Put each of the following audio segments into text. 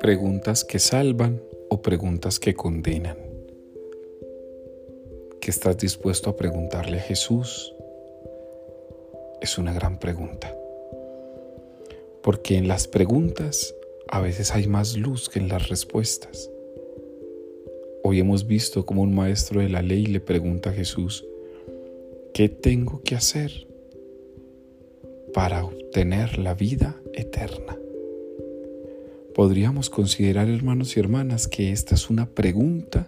Preguntas que salvan o preguntas que condenan. ¿Qué estás dispuesto a preguntarle a Jesús? Es una gran pregunta. Porque en las preguntas a veces hay más luz que en las respuestas. Hoy hemos visto como un maestro de la ley le pregunta a Jesús, ¿qué tengo que hacer para obtener la vida eterna? Podríamos considerar, hermanos y hermanas, que esta es una pregunta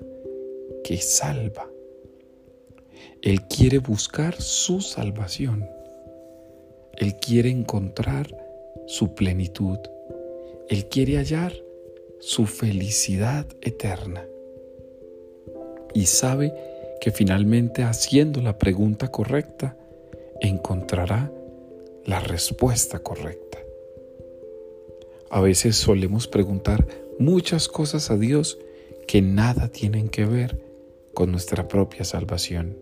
que salva. Él quiere buscar su salvación. Él quiere encontrar su plenitud. Él quiere hallar su felicidad eterna. Y sabe que finalmente haciendo la pregunta correcta, encontrará la respuesta correcta. A veces solemos preguntar muchas cosas a Dios que nada tienen que ver con nuestra propia salvación.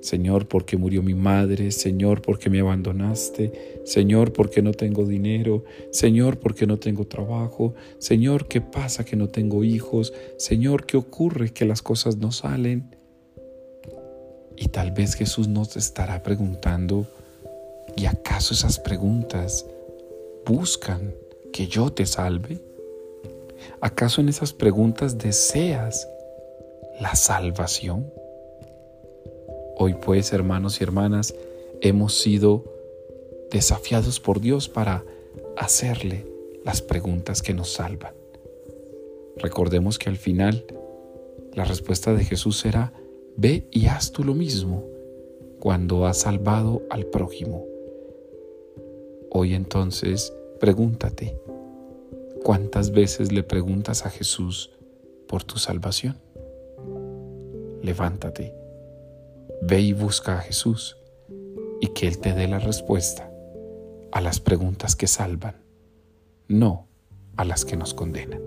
Señor, ¿por qué murió mi madre? Señor, ¿por qué me abandonaste? Señor, ¿por qué no tengo dinero? Señor, ¿por qué no tengo trabajo? Señor, ¿qué pasa que no tengo hijos? Señor, ¿qué ocurre que las cosas no salen? Y tal vez Jesús nos estará preguntando, ¿y acaso esas preguntas buscan que yo te salve? ¿Acaso en esas preguntas deseas la salvación? Hoy pues, hermanos y hermanas, hemos sido desafiados por Dios para hacerle las preguntas que nos salvan. Recordemos que al final la respuesta de Jesús será, ve y haz tú lo mismo cuando has salvado al prójimo. Hoy entonces pregúntate, ¿cuántas veces le preguntas a Jesús por tu salvación? Levántate Ve y busca a Jesús y que Él te dé la respuesta a las preguntas que salvan, no a las que nos condenan.